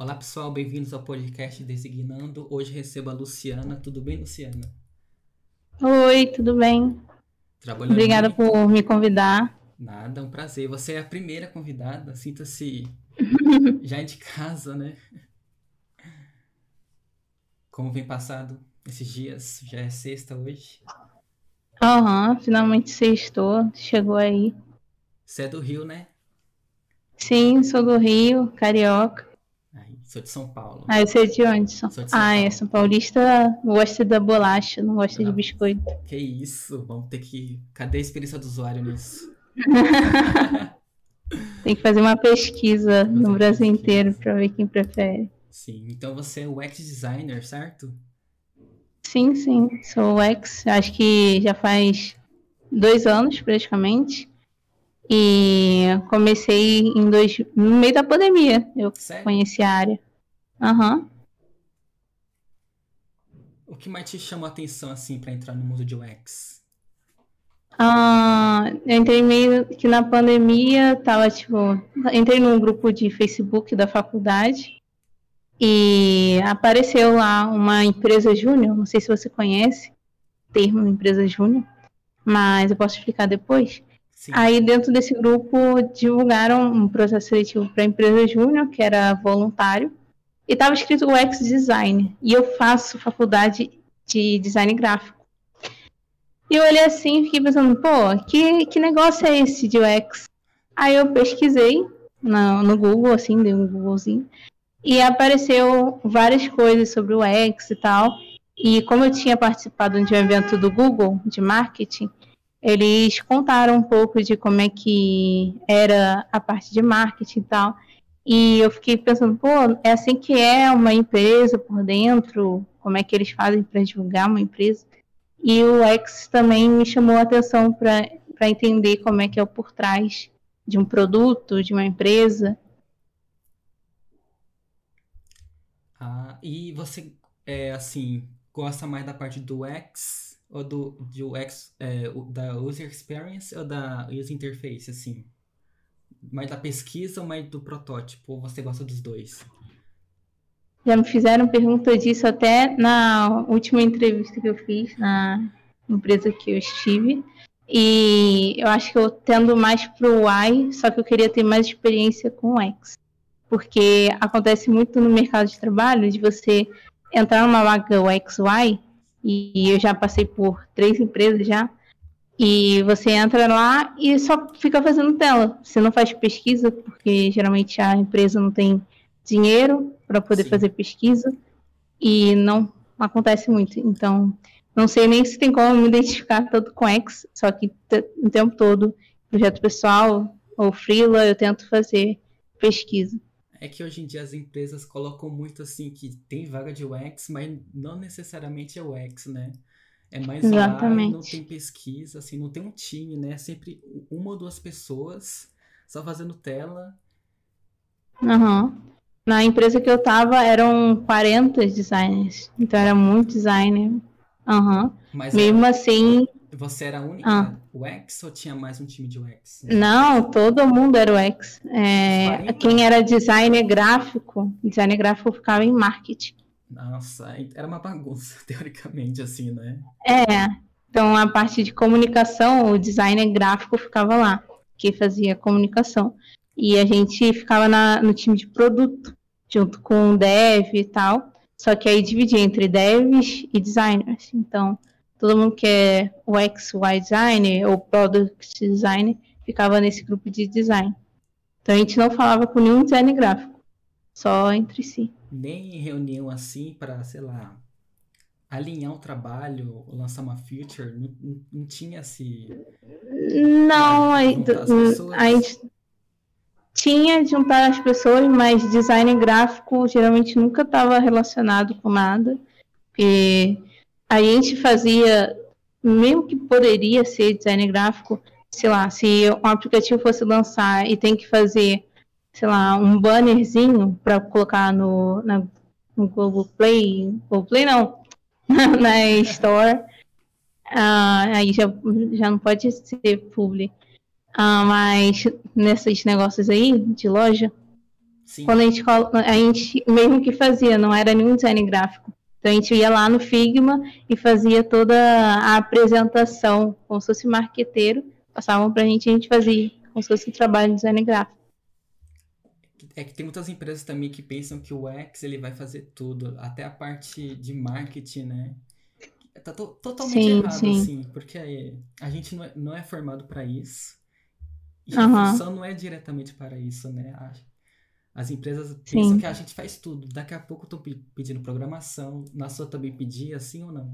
Olá pessoal, bem-vindos ao podcast Designando. Hoje recebo a Luciana. Tudo bem, Luciana? Oi, tudo bem? Trabalhando Obrigada muito? por me convidar. Nada, é um prazer. Você é a primeira convidada. Sinta-se já de casa, né? Como vem passado esses dias? Já é sexta hoje. Aham, finalmente sextou, chegou aí. Você é do Rio, né? Sim, sou do Rio, carioca. Sou de São Paulo. Ah, você é de onde? São... Sou de São Ah, é, Paulo. São Paulista gosta da bolacha, não gosta de biscoito. Que isso? Vamos ter que. Cadê a experiência do usuário nisso? Tem que fazer uma pesquisa no Brasil pesquisa. inteiro pra ver quem prefere. Sim, então você é UX designer, certo? Sim, sim, sou ex, acho que já faz dois anos praticamente. E comecei em dois, no meio da pandemia, eu Sério? conheci a área. Aham. O que mais te chamou a atenção assim pra entrar no mundo de UX? Ah, eu entrei meio que na pandemia, tava tipo, entrei num grupo de Facebook da faculdade e apareceu lá uma empresa júnior, não sei se você conhece o termo empresa júnior, mas eu posso explicar depois. Sim. Aí dentro desse grupo divulgaram um processo seletivo para empresa júnior, que era voluntário, e estava escrito UX design, e eu faço faculdade de design gráfico. E eu olhei assim e fiquei pensando, pô, que, que negócio é esse de UX? Aí eu pesquisei no, no Google, assim, dei um Googlezinho, e apareceu várias coisas sobre o UX e tal. E como eu tinha participado de um evento do Google de marketing, eles contaram um pouco de como é que era a parte de marketing e tal. E eu fiquei pensando, pô, é assim que é uma empresa por dentro? Como é que eles fazem para divulgar uma empresa? E o X também me chamou a atenção para entender como é que é o por trás de um produto, de uma empresa. Ah, e você, é, assim, gosta mais da parte do UX ou do, de UX, é, da User Experience ou da User Interface, assim? Mais da pesquisa ou mais do protótipo? Ou você gosta dos dois? Já me fizeram pergunta disso até na última entrevista que eu fiz na empresa que eu estive. E eu acho que eu tendo mais pro Y, só que eu queria ter mais experiência com o X. Porque acontece muito no mercado de trabalho de você entrar numa vaga UX/Y, e eu já passei por três empresas já, e você entra lá e só fica fazendo tela. Você não faz pesquisa, porque geralmente a empresa não tem dinheiro para poder Sim. fazer pesquisa e não acontece muito. Então, não sei nem se tem como me identificar tanto com X, só que o tempo todo, projeto pessoal ou freela, eu tento fazer pesquisa. É que hoje em dia as empresas colocam muito assim que tem vaga de UX, mas não necessariamente é UX, né? É mais UI, não Exatamente. tem pesquisa, assim, não tem um time, né? É sempre uma ou duas pessoas só fazendo tela. Aham. Na empresa que eu tava eram 40 designers, então era muito designer. Aham. Mas Mesmo assim, você era a única Ah. UX ou tinha mais um time de UX? Não, todo mundo era o X. É, 40? quem era designer gráfico, designer gráfico ficava em marketing. Nossa, era uma bagunça, teoricamente, assim, né? É, então a parte de comunicação, o designer gráfico ficava lá, que fazia comunicação. E a gente ficava na- no time de produto, junto com o dev e tal. Só que aí dividia entre devs e designers. Então, todo mundo que é UX, UI designer ou product designer ficava nesse grupo de design. Então a gente não falava com nenhum designer gráfico, só entre si. Nem em reunião assim para, sei lá, alinhar o trabalho, ou lançar uma feature, não, não- tinha esse. Não, a, a gente tinha de juntar as pessoas, mas design gráfico geralmente nunca estava relacionado com nada. Porque a gente fazia, mesmo que poderia ser design gráfico, sei lá, se um aplicativo fosse lançar e tem que fazer, sei lá, um bannerzinho para colocar no, na, no Google Play, Google Play não, na Store, ah, aí já, já não pode ser publi. Ah, mas nesses negócios aí de loja, Sim. Quando a gente, a gente mesmo que fazia, não era nenhum design gráfico. Então a gente ia lá no Figma e fazia toda a apresentação, como se fosse marqueteiro, passavam pra gente e a gente fazia, como se fosse um trabalho de design gráfico. É que tem muitas empresas também que pensam que o X ele vai fazer tudo, até a parte de marketing, né? Tá to totalmente sim, errado, sim. assim, porque a gente não é, não é formado para isso. E uhum. a função não é diretamente para isso, né? As empresas pensam Sim. que a gente faz tudo. Daqui a pouco eu tô pedindo programação. Na sua também pedia, assim ou não?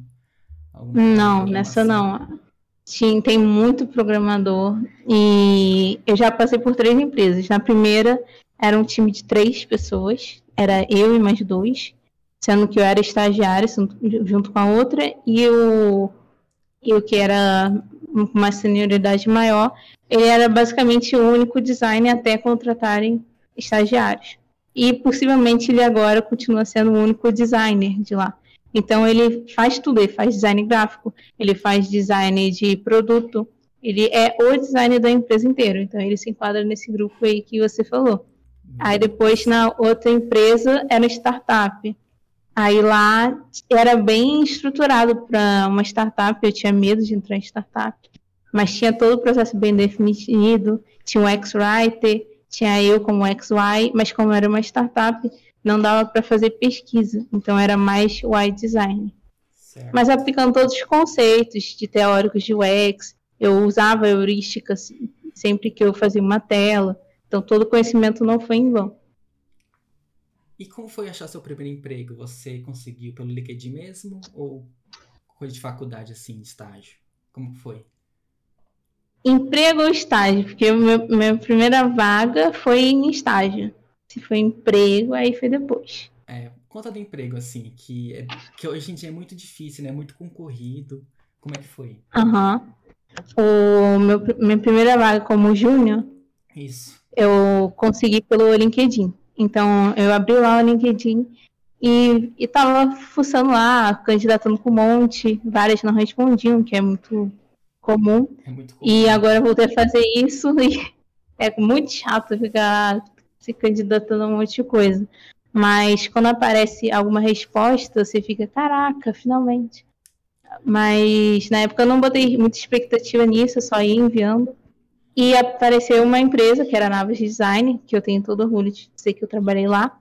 Alguma não, nessa não. Sim, tem muito programador. E eu já passei por três empresas. Na primeira, era um time de três pessoas. Era eu e mais dois. Sendo que eu era estagiária junto com a outra. E o, e o que era uma senioridade maior, ele era basicamente o único designer até contratarem estagiários. E possivelmente ele agora continua sendo o único designer de lá. Então ele faz tudo, ele faz design gráfico, ele faz design de produto, ele é o designer da empresa inteira. Então ele se enquadra nesse grupo aí que você falou. Aí depois na outra empresa era startup. Aí lá era bem estruturado para uma startup, eu tinha medo de entrar em startup, mas tinha todo o processo bem definido, tinha um X-Writer, tinha eu como XY, mas como era uma startup, não dava para fazer pesquisa, então era mais UI design. Certo. Mas aplicando todos os conceitos de teóricos de UX, eu usava heurística sempre que eu fazia uma tela, então todo o conhecimento não foi em vão. E como foi achar seu primeiro emprego? Você conseguiu pelo LinkedIn mesmo ou coisa de faculdade assim, de estágio? Como foi? Emprego ou estágio? Porque meu, minha primeira vaga foi em estágio. Se foi emprego, aí foi depois. É, conta do emprego, assim, que, é, que hoje em dia é muito difícil, né? Muito concorrido. Como é que foi? Aham. Uhum. Meu, minha primeira vaga como júnior. Isso. Eu consegui pelo LinkedIn. Então, eu abri lá o LinkedIn e, e tava fuçando lá, candidatando com um monte, várias não respondiam, que é muito comum. É comum. E agora eu voltei a fazer isso e é muito chato ficar se candidatando a um monte de coisa. Mas quando aparece alguma resposta, você fica, caraca, finalmente. Mas na época eu não botei muita expectativa nisso, eu só ia enviando. E apareceu uma empresa, que era a Naves Design, que eu tenho todo orgulho de dizer que eu trabalhei lá.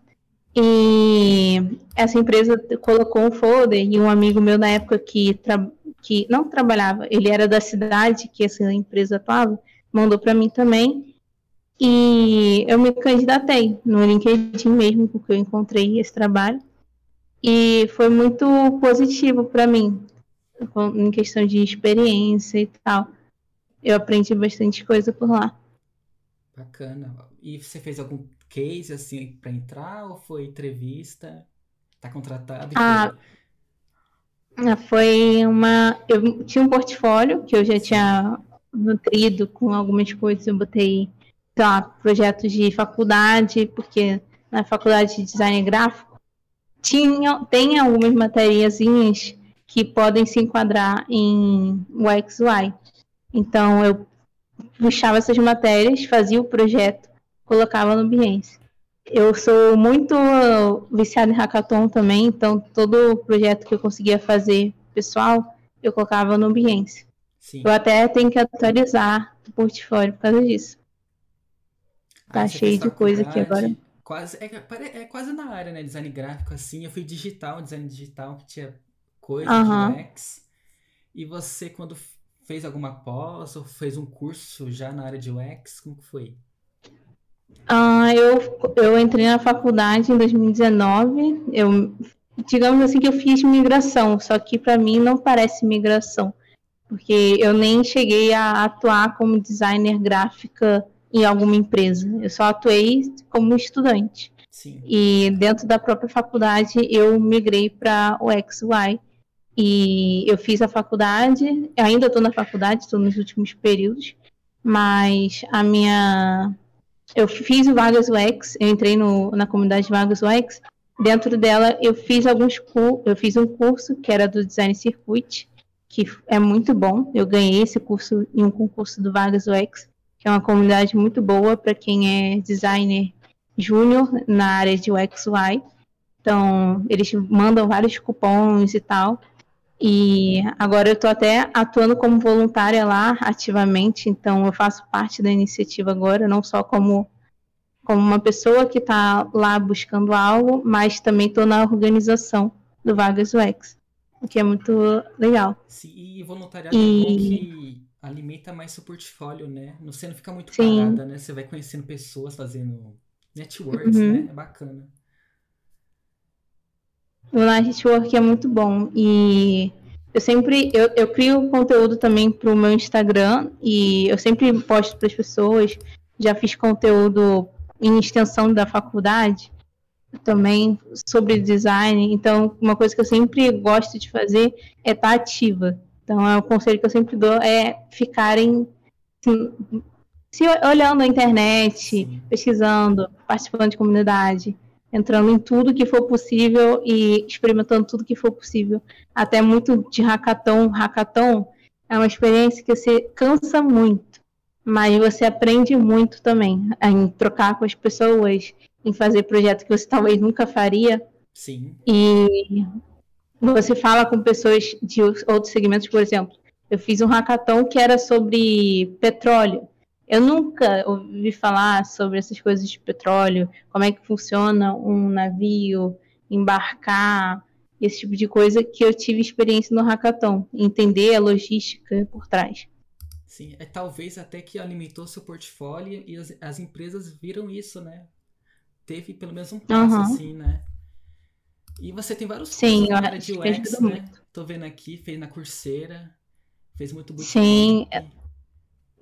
E essa empresa colocou um folder e um amigo meu na época que tra que não trabalhava, ele era da cidade que essa empresa atuava, mandou para mim também. E eu me candidatei no LinkedIn mesmo, porque eu encontrei esse trabalho. E foi muito positivo para mim, em questão de experiência e tal. Eu aprendi bastante coisa por lá. Bacana. E você fez algum case assim para entrar ou foi entrevista? Tá contratado? Ah, ah, foi uma. Eu tinha um portfólio que eu já tinha nutrido com algumas coisas. Eu botei, sei lá, projetos de faculdade, porque na faculdade de design gráfico tinha, tem algumas matériazinhas que podem se enquadrar em UX/UI. Então eu puxava essas matérias, fazia o projeto, colocava no Behance. Eu sou muito viciada em hackathon também, então todo projeto que eu conseguia fazer pessoal, eu colocava no Behance. Sim. Eu até tenho que atualizar o portfólio por causa disso. Tá ah, cheio de coisa aqui agora. Quase, é, é, quase na área, né? Design gráfico, assim. Eu fui digital, design digital, que tinha coisa uhum. de UX. E você, quando fez alguma pós ou fez um curso já na área de UX, como que foi? Ah, eu, eu entrei na faculdade em 2019. Eu, digamos assim que eu fiz migração, só que para mim não parece migração, porque eu nem cheguei a atuar como designer gráfica em alguma empresa. Eu só atuei como estudante. Sim. E dentro da própria faculdade eu migrei para o XY. E eu fiz a faculdade, ainda estou na faculdade, estou nos últimos períodos, mas a minha eu fiz o Vagas UX, eu entrei no, na comunidade Vagas UX. Dentro dela, eu fiz alguns eu fiz um curso que era do Design Circuit, que é muito bom. Eu ganhei esse curso em um concurso do Vagas UX, que é uma comunidade muito boa para quem é designer júnior na área de UX UI. Então, eles mandam vários cupons e tal. E agora eu estou até atuando como voluntária lá ativamente, então eu faço parte da iniciativa agora, não só como, como uma pessoa que está lá buscando algo, mas também estou na organização do Vagas UX, o que é muito legal. Sim, e voluntariado e... é bom que alimenta mais seu portfólio, né? Você não fica muito Sim. parada, né? Você vai conhecendo pessoas, fazendo networks, uhum. né? É bacana. O network é muito bom e eu sempre eu, eu crio conteúdo também para o meu Instagram e eu sempre posto para as pessoas. Já fiz conteúdo em extensão da faculdade também sobre design. Então, uma coisa que eu sempre gosto de fazer é estar tá ativa. Então, é o conselho que eu sempre dou é ficarem assim, se olhando na internet, pesquisando, participando de comunidade entrando em tudo que for possível e experimentando tudo que for possível. Até muito de hackathon. Hackathon é uma experiência que você cansa muito, mas você aprende muito também em trocar com as pessoas, em fazer projetos que você talvez nunca faria. Sim. E você fala com pessoas de outros segmentos, por exemplo. Eu fiz um hackathon que era sobre petróleo. Eu nunca ouvi falar sobre essas coisas de petróleo, como é que funciona um navio, embarcar, esse tipo de coisa que eu tive experiência no hackathon, entender a logística por trás. Sim, é talvez até que alimentou seu portfólio e as, as empresas viram isso, né? Teve pelo menos um passo uhum. assim, né? E você tem vários Sim, cursos na área de UX, né? Muito. Tô vendo aqui, fez na Coursera, fez muito bonito. Sim,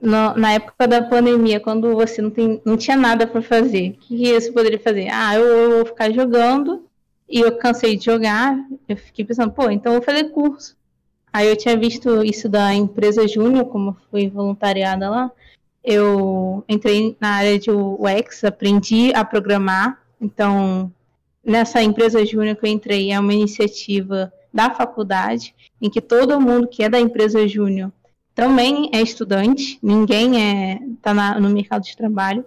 no, na época da pandemia, quando você não, tem, não tinha nada para fazer, o que você poderia fazer? Ah, eu, eu, vou ficar jogando e eu cansei de jogar. Eu fiquei pensando, pô, então eu vou fazer curso. Aí eu tinha visto isso da empresa Júnior, como fui voluntariada lá. Eu entrei na área de UX, aprendi a programar. Então, nessa empresa Júnior que eu entrei, é uma iniciativa da faculdade, em que todo mundo que é da empresa Júnior também é estudante, ninguém é tá no mercado de trabalho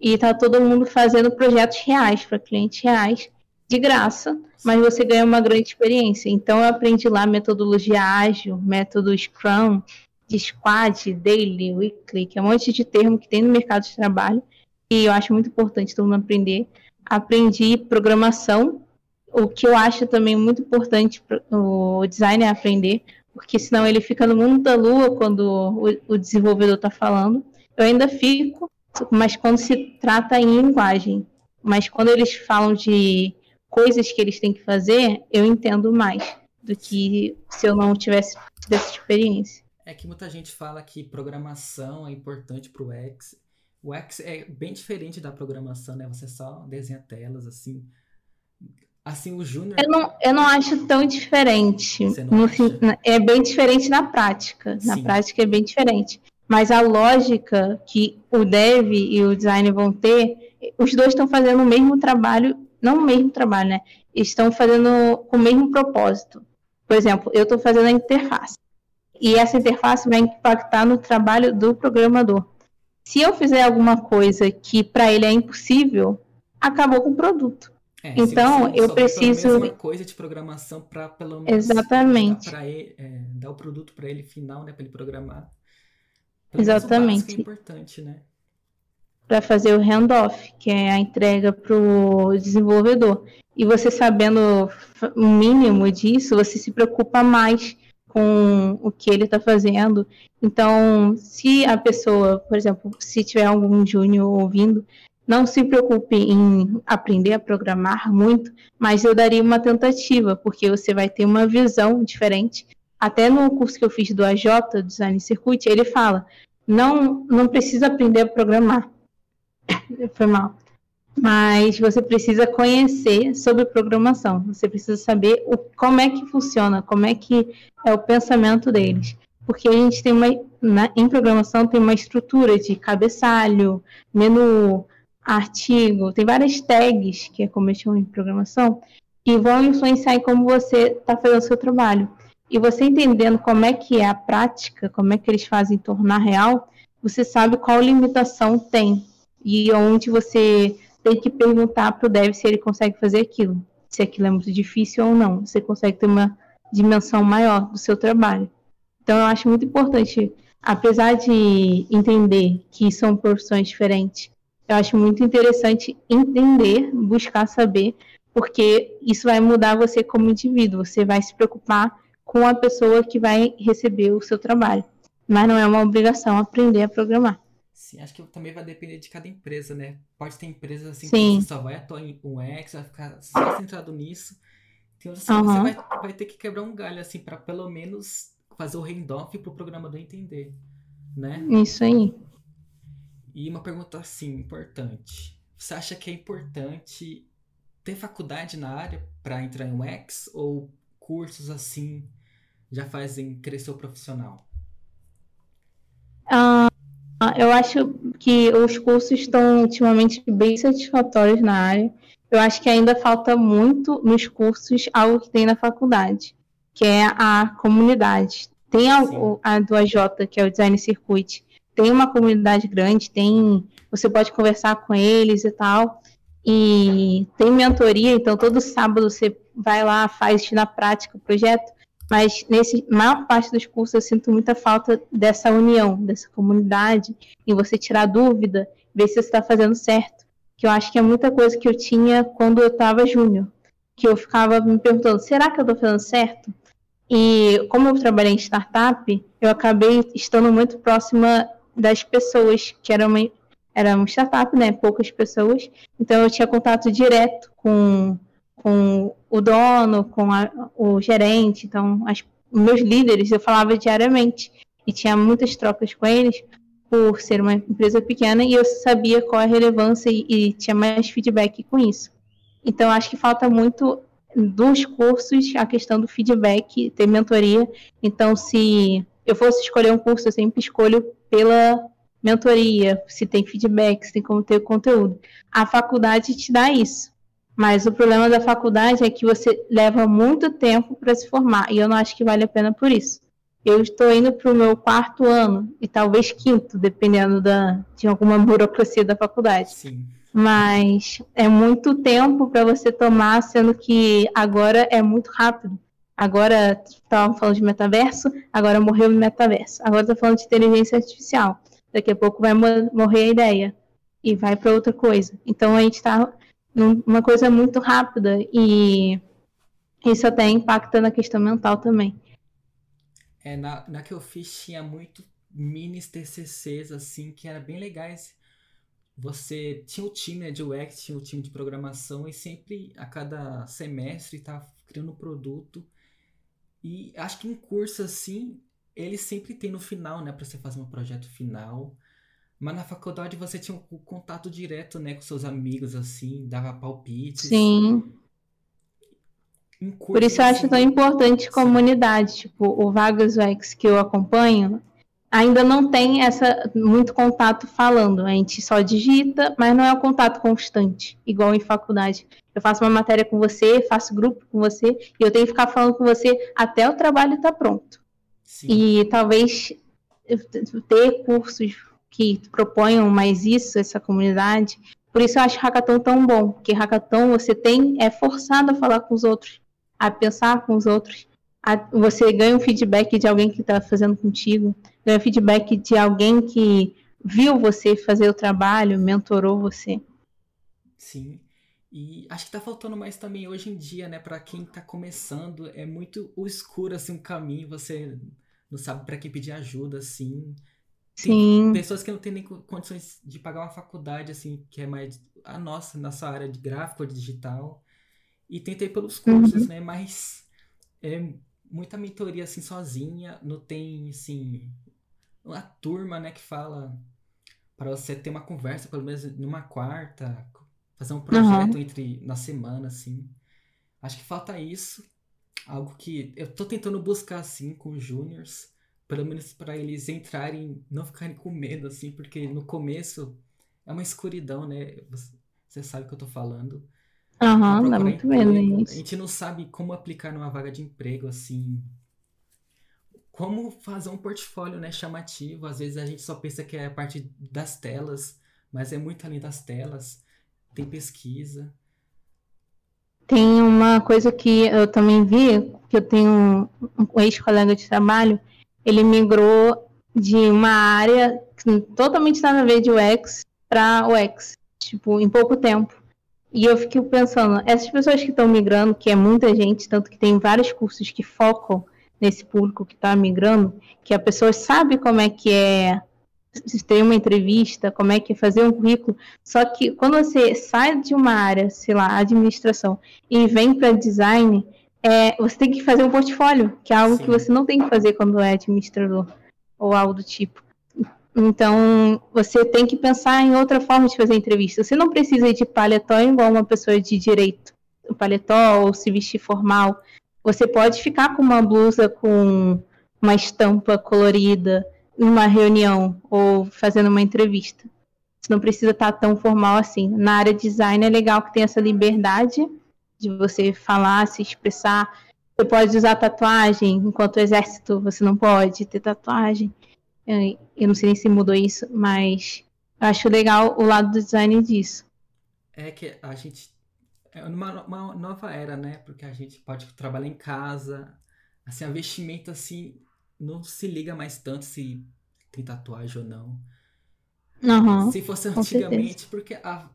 e está todo mundo fazendo projetos reais para clientes reais de graça, mas você ganha uma grande experiência. Então eu aprendi lá metodologia ágil, método Scrum, de squad, daily, weekly, que é um monte de termo que tem no mercado de trabalho e eu acho muito importante todo mundo aprender. Aprendi programação, o que eu acho também muito importante o designer é aprender, porque senão ele fica no mundo da lua quando o, o desenvolvedor está falando. Eu ainda fico, mas quando se trata em linguagem. Mas quando eles falam de coisas que eles têm que fazer, eu entendo mais do que se eu não tivesse essa experiência. É que muita gente fala que programação é importante para o X. O X é bem diferente da programação, né? Você só desenha telas assim. Assim, o Júnior. Eu não, eu não acho tão diferente. No, é bem diferente na prática. Na Sim. prática é bem diferente. Mas a lógica que o dev e o design vão ter, os dois estão fazendo o mesmo trabalho, não o mesmo trabalho, né? Estão fazendo com o mesmo propósito. Por exemplo, eu estou fazendo a interface. E essa interface vai impactar no trabalho do programador. Se eu fizer alguma coisa que para ele é impossível, acabou com o produto. É, então, eu preciso. Uma coisa de programação para pelo menos. Exatamente. Dar, ele, é, dar o produto para ele final, né? Para ele programar. Pelo Exatamente. é importante, né? Para fazer o handoff, que é a entrega para o desenvolvedor. E você sabendo o mínimo disso, você se preocupa mais com o que ele está fazendo. Então, se a pessoa, por exemplo, se tiver algum júnior ouvindo, não se preocupe em aprender a programar muito, mas eu daria uma tentativa, porque você vai ter uma visão diferente. Até no curso que eu fiz do AJ, Design Circuit, ele fala: não, não precisa aprender a programar. Foi mal. Mas você precisa conhecer sobre programação. Você precisa saber o, como é que funciona, como é que é o pensamento deles. Porque a gente tem uma. Na, em programação tem uma estrutura de cabeçalho, menu, artigo, tem várias tags, que é como eu chamo em programação, que vão influenciar em como você está fazendo o seu trabalho. E você entendendo como é que é a prática, como é que eles fazem tornar real, você sabe qual limitação tem e onde você tem que perguntar para o dev se ele consegue fazer aquilo, se aquilo é muito difícil ou não. Você consegue ter uma dimensão maior do seu trabalho. Então, eu acho muito importante, apesar de entender que são profissões diferentes, eu acho muito interessante entender, buscar saber, porque isso vai mudar você como indivíduo. Você vai se preocupar com a pessoa que vai receber o seu trabalho. Mas não é uma obrigação aprender a programar. Sim, acho que também vai depender de cada empresa, né? Pode ter empresas assim Sim. que você só vai atuar em UX, vai ficar só centrado nisso. Outras assim, você vai, vai ter que quebrar um galho, assim, para pelo menos fazer o handoff pro programador entender, né? Isso aí. E uma pergunta assim, importante. Você acha que é importante ter faculdade na área para entrar em UX ou cursos assim já fazem crescer o profissional? Uh, eu acho que os cursos estão ultimamente bem satisfatórios na área. Eu acho que ainda falta muito nos cursos algo que tem na faculdade, que é a comunidade. Tem a, a do AJ, que é o Design Circuit, tem uma comunidade grande, tem você pode conversar com eles e tal. E tem mentoria, então todo sábado você vai lá, faz na prática o projeto. Mas nesse maior parte dos cursos eu sinto muita falta dessa união, dessa comunidade, e você tirar dúvida, ver se você está fazendo certo. Que eu acho que é muita coisa que eu tinha quando eu estava júnior, que eu ficava me perguntando, será que eu estou fazendo certo? E como eu trabalhei em startup, eu acabei estando muito próxima das pessoas, que era uma, era uma startup, né? Poucas pessoas. Então eu tinha contato direto com, com o dono, com a, o gerente, então as, meus líderes eu falava diariamente e tinha muitas trocas com eles por ser uma empresa pequena e eu sabia qual a relevância e, e tinha mais feedback com isso. Então acho que falta muito dos cursos a questão do feedback, ter mentoria. Então se eu fosse escolher um curso, eu sempre escolho pela mentoria, se tem feedback, se tem como ter conteúdo. A faculdade te dá isso. Mas o problema da faculdade é que você leva muito tempo para se formar. E eu não acho que vale a pena por isso. Eu estou indo para o meu quarto ano, e talvez quinto, dependendo da, de alguma burocracia da faculdade. Sim. Mas é muito tempo para você tomar, sendo que agora é muito rápido. Agora estavam falando de metaverso, agora morreu o metaverso. Agora está falando de inteligência artificial. Daqui a pouco vai morrer a ideia e vai para outra coisa. Então a gente está numa coisa muito rápida e isso até impacta na questão mental também. É, na, na que eu fiz tinha muito minis TCCs assim que era bem legais. Você tinha o time né, de UX, tinha o time de programação e sempre a cada semestre estava tá criando um produto e acho que em curso, assim, ele sempre tem no final, né? Pra você fazer um projeto final. Mas na faculdade você tinha um contato direto, né? Com seus amigos, assim, dava palpites. Sim. Curso, Por isso eu acho assim, tão importante comunidade. Tipo, o Vagas UX que eu acompanho, ainda não tem essa muito contato falando. A gente só digita, mas não é um contato constante, igual em faculdade. Eu faço uma matéria com você, faço grupo com você, e eu tenho que ficar falando com você até o trabalho estar tá pronto. Sim. E talvez ter cursos que proponham mais isso, essa comunidade. Por isso eu acho Hackathon tão bom, porque Hackathon você tem é forçado a falar com os outros, a pensar com os outros. Você ganha um feedback de alguém que está fazendo contigo, ganha feedback de alguém que viu você fazer o trabalho, mentorou você. Sim. E acho que tá faltando mais também hoje em dia, né, para quem tá começando, é muito o escuro assim um caminho, você não sabe para quem pedir ajuda assim. Tem Sim. pessoas que não têm nem condições de pagar uma faculdade assim, que é mais a nossa, nossa área de gráfico ou digital. E tentei pelos cursos, uhum. né, mas é muita mentoria assim sozinha, não tem assim uma turma, né, que fala para você ter uma conversa pelo menos numa quarta, fazer um projeto uhum. entre na semana assim. Acho que falta isso, algo que eu tô tentando buscar assim com os júniors, pelo menos para eles entrarem, não ficarem com medo assim, porque no começo é uma escuridão, né? Você sabe o que eu tô falando. Aham, uhum, dá muito medo isso. A gente não sabe como aplicar numa vaga de emprego assim, como fazer um portfólio né, chamativo. Às vezes a gente só pensa que é a parte das telas, mas é muito além das telas. tem pesquisa. Tem uma coisa que eu também vi, que eu tenho um ex-colega de trabalho, ele migrou de uma área totalmente nada a ver de UX para UX, tipo, em pouco tempo. E eu fiquei pensando, essas pessoas que estão migrando, que é muita gente, tanto que tem vários cursos que focam nesse público que está migrando, que a pessoa sabe como é que é ter uma entrevista, como é que é fazer um currículo. Só que quando você sai de uma área, sei lá, administração, e vem para design, é, você tem que fazer um portfólio, que é algo Sim. que você não tem que fazer quando é administrador ou algo do tipo. Então, você tem que pensar em outra forma de fazer entrevista. Você não precisa ir de paletó igual uma pessoa de direito, paletó ou se vestir formal. Você pode ficar com uma blusa com uma estampa colorida numa reunião ou fazendo uma entrevista. Você não precisa estar tão formal assim. Na área de design é legal que tem essa liberdade de você falar, se expressar. Você pode usar tatuagem, enquanto exército você não pode ter tatuagem. Eu não sei nem se mudou isso, mas acho legal o lado do design disso. É que a gente. É uma, uma nova era, né? Porque a gente pode trabalhar em casa. Assim, a vestimenta, assim, não se liga mais tanto se tem tatuagem ou não. Uhum, se fosse antigamente, porque a,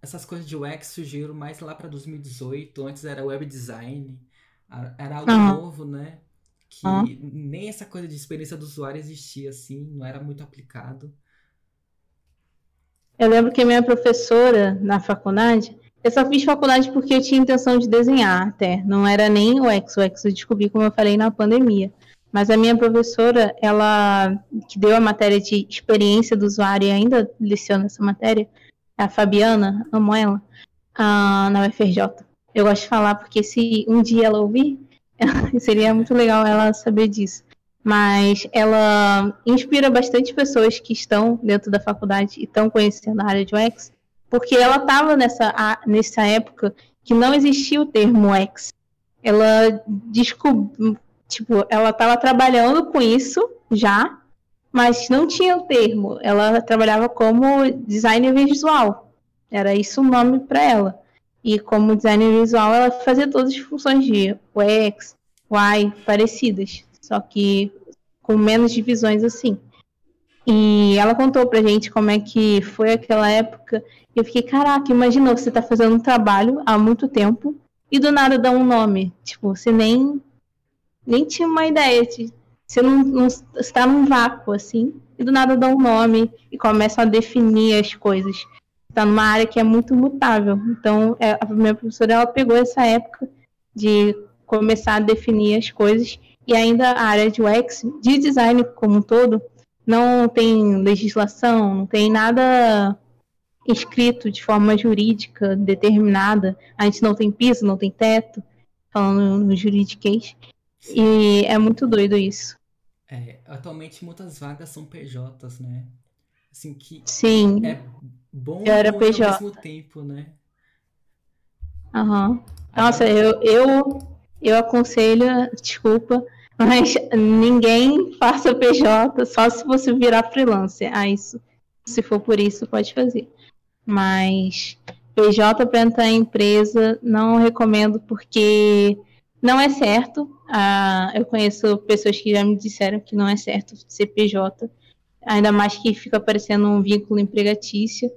essas coisas de UX surgiram mais lá para 2018, antes era web design, era algo uhum. novo, né? Que uhum. nem essa coisa de experiência do usuário existia assim, não era muito aplicado. Eu lembro que minha professora na faculdade, eu só fiz faculdade porque eu tinha intenção de desenhar até, não era nem o UX, o UX eu descobri, como eu falei, na pandemia. Mas a minha professora, ela que deu a matéria de experiência do usuário e ainda leciona essa matéria, a Fabiana, amo ela, na UFRJ. Eu gosto de falar porque se um dia ela ouvir, seria muito legal ela saber disso. Mas ela inspira bastante pessoas que estão dentro da faculdade e estão conhecendo a área de UX, porque ela estava nessa, nessa época que não existia o termo UX. Ela descobriu, tipo, ela estava trabalhando com isso já, mas não tinha o termo. Ela trabalhava como designer visual. Era isso o nome para ela. E como designer visual, ela fazia todas as funções de UX, UI parecidas, só que com menos divisões assim. E ela contou pra gente como é que foi aquela época. Eu fiquei, caraca, imagina você tá fazendo um trabalho há muito tempo e do nada dá um nome. Tipo, você nem, nem tinha uma ideia de, você não, não está num vácuo, assim, e do nada dá um nome e começa a definir as coisas. Está numa área que é muito mutável. Então, é, a minha professora ela pegou essa época de começar a definir as coisas e ainda a área de UX, de design como um todo, não tem legislação, não tem nada escrito de forma jurídica determinada. A gente não tem piso, não tem teto, falando no juridiquês. E é muito doido isso. É, atualmente muitas vagas são PJs, né? Assim que Sim. é bom eu era PJ. ao mesmo tempo, né? Aham. Uhum. Nossa, eu, eu, eu aconselho, desculpa, mas ninguém faça PJ só se você virar freelancer. Ah, isso, se for por isso, pode fazer. Mas PJ para entrar em empresa, não recomendo porque não é certo. Ah, eu conheço pessoas que já me disseram que não é certo ser PJ, ainda mais que fica parecendo um vínculo empregatício.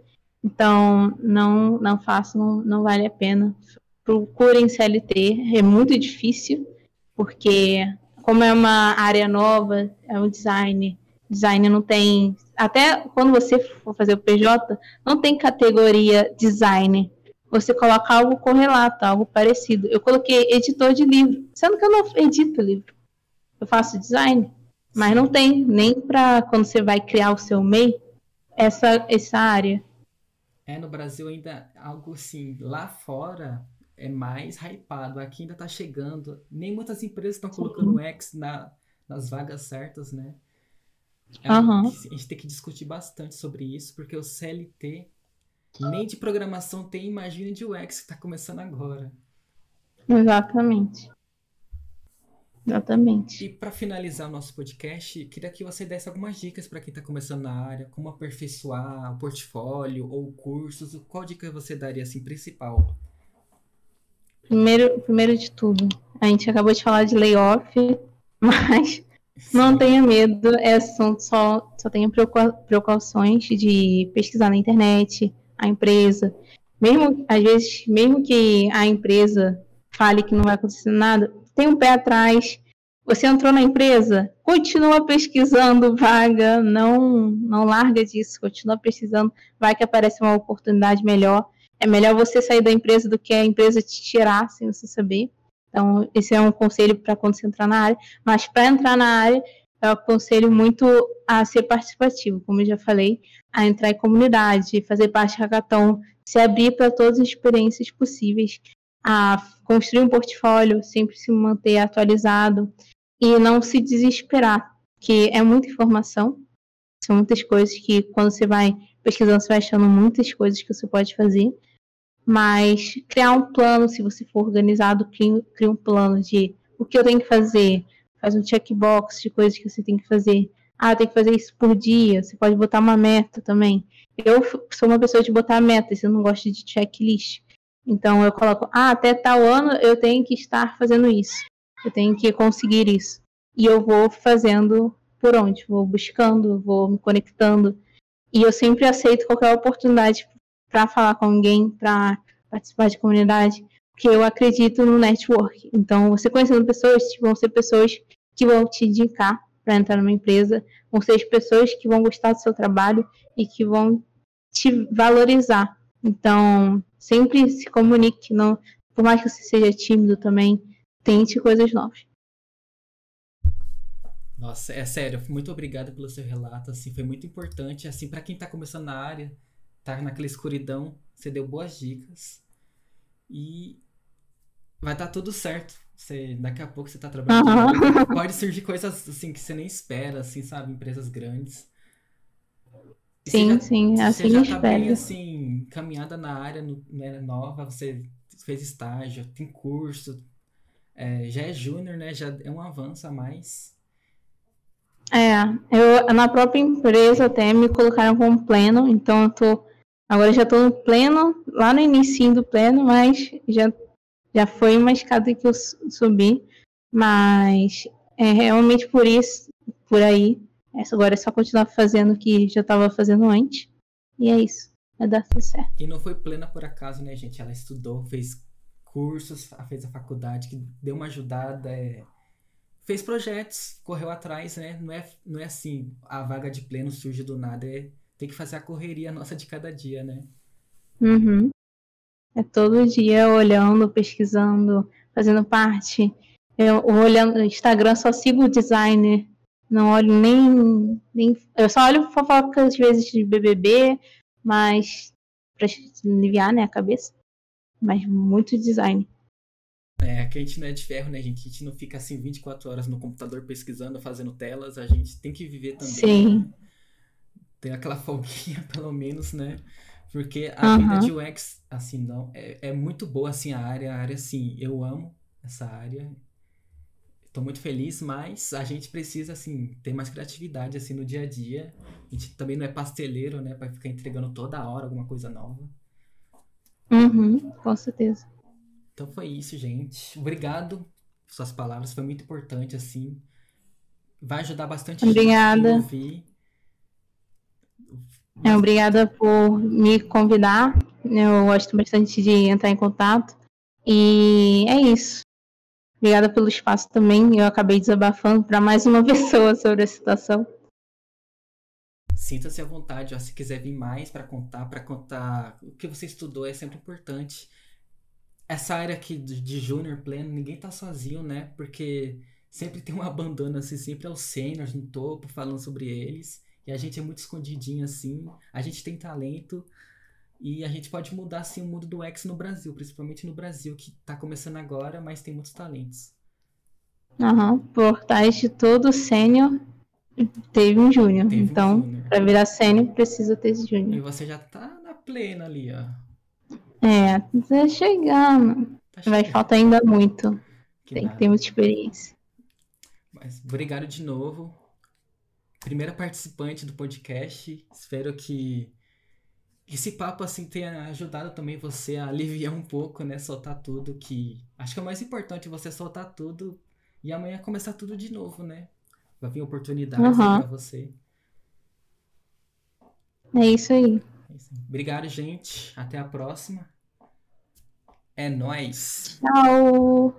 Então, não, não façam, não, não vale a pena. Procurem CLT, é muito difícil, porque como é uma área nova, é um design, design não tem. Até quando você for fazer o PJ, não tem categoria design você coloca algo correlato, algo parecido. Eu coloquei editor de livro, sendo que eu não edito livro. Eu faço design, mas não tem nem para quando você vai criar o seu MEI essa essa área. É, no Brasil ainda algo assim, lá fora é mais hypado, aqui ainda tá chegando. Nem muitas empresas estão colocando o X na, nas vagas certas, né? É, uhum. A gente tem que discutir bastante sobre isso, porque o CLT nem de programação tem, imagina de UX que está começando agora. Exatamente. Exatamente. E para finalizar o nosso podcast, queria que você desse algumas dicas para quem está começando na área, como aperfeiçoar o portfólio ou cursos. Qual dica você daria assim principal? Primeiro, primeiro de tudo, a gente acabou de falar de layoff, mas Sim. não tenha medo, é, só, só tenha precauções de pesquisar na internet, a empresa. Mesmo, às vezes, mesmo que a empresa fale que não vai acontecer nada, tem um pé atrás. Você entrou na empresa, continua pesquisando vaga, não não larga disso, continua pesquisando, vai que aparece uma oportunidade melhor. É melhor você sair da empresa do que a empresa te tirar sem você saber. Então, esse é um conselho para quando você entrar na área. Mas para entrar na área, eu aconselho muito a ser participativo, como eu já falei, a entrar em comunidade, fazer parte do hackathon, se abrir para todas as experiências possíveis, a construir um portfólio, sempre se manter atualizado e não se desesperar, que é muita informação, são muitas coisas que quando você vai pesquisando, você vai achando muitas coisas que você pode fazer, mas criar um plano, se você for organizado, cria um plano de o que eu tenho que fazer, faz um checkbox de coisas que você tem que fazer. Ah, tem que fazer isso por dia, você pode botar uma meta também. Eu sou uma pessoa de botar metas, eu não gosto de checklist. Então eu coloco, ah, até tal ano eu tenho que estar fazendo isso. Eu tenho que conseguir isso. E eu vou fazendo por onde? Vou buscando, vou me conectando. E eu sempre aceito qualquer oportunidade para falar com alguém, para participar de comunidade, porque eu acredito no network. Então, você conhecendo pessoas, vão ser pessoas que vão te indicar para entrar numa empresa, vão ser as pessoas que vão gostar do seu trabalho e que vão te valorizar. Então, sempre se comunique, não, por mais que você seja tímido também, tente coisas novas. Nossa, é sério, muito obrigado pelo seu relato, assim, foi muito importante, assim, para quem está começando na área, tá naquela escuridão, você deu boas dicas e vai tá tudo certo. Você, daqui a pouco você tá trabalhando, uhum. pode surgir coisas assim que você nem espera, assim, sabe, empresas grandes. Sim, já, sim, assim Você já tá bem, assim, caminhada na área né, nova, você fez estágio, tem curso, é, já é júnior, né? Já é um avanço a mais. É, eu na própria empresa até me colocaram como pleno, então eu tô agora já tô no pleno, lá no início do pleno, mas já já foi uma escada que eu subi, mas é realmente por isso, por aí essa agora é só continuar fazendo o que já estava fazendo antes. E é isso. Vai dar tudo certo. E não foi plena por acaso, né, gente? Ela estudou, fez cursos, fez a faculdade, que deu uma ajudada, é... fez projetos, correu atrás, né? Não é, não é assim, a vaga de pleno surge do nada, é tem que fazer a correria nossa de cada dia, né? Uhum. É todo dia olhando, pesquisando, fazendo parte. Eu olhando no Instagram, só sigo o designer não olho nem, nem. Eu só olho fofocas às vezes de BBB, mas. pra aliviar, né, a cabeça. Mas muito design. É, que a gente não é de ferro, né, gente? A gente não fica assim 24 horas no computador pesquisando, fazendo telas. A gente tem que viver também. Sim. Né? Tem aquela folguinha, pelo menos, né? Porque a vida de UX, assim, não. É, é muito boa, assim, a área. A área, assim, eu amo essa área. Tô muito feliz, mas a gente precisa, assim, ter mais criatividade, assim, no dia a dia. A gente também não é pasteleiro, né? Pra ficar entregando toda hora alguma coisa nova. Uhum, com certeza. Então foi isso, gente. Obrigado por suas palavras. Foi muito importante, assim. Vai ajudar bastante Obrigada. gente a ouvir. É, obrigada por me convidar. Eu gosto bastante de entrar em contato. E é isso. Obrigada pelo espaço também. Eu acabei desabafando para mais uma pessoa sobre a situação. Sinta-se à vontade, ó, se quiser vir mais para contar, para contar o que você estudou é sempre importante. Essa área aqui de júnior pleno, ninguém tá sozinho, né? Porque sempre tem um abandono assim, sempre é os sêniores no topo falando sobre eles. E a gente é muito escondidinho assim. A gente tem talento, e a gente pode mudar assim o mundo do X no Brasil, principalmente no Brasil, que está começando agora, mas tem muitos talentos. Aham, por trás de todo sênior teve um júnior. Então, um para virar sênior, precisa ter esse júnior. E você já tá na plena ali, ó. É, tá chegando. Tá Vai faltar ainda muito. Que tem nada. que ter muita experiência. Mas obrigado de novo. Primeira participante do podcast. Espero que esse papo assim tenha ajudado também você a aliviar um pouco, né? Soltar tudo que. Acho que é o mais importante você soltar tudo e amanhã começar tudo de novo, né? Vai vir oportunidades uhum. para você. É isso aí. É isso aí. Obrigado, gente. Até a próxima. É nóis. Tchau.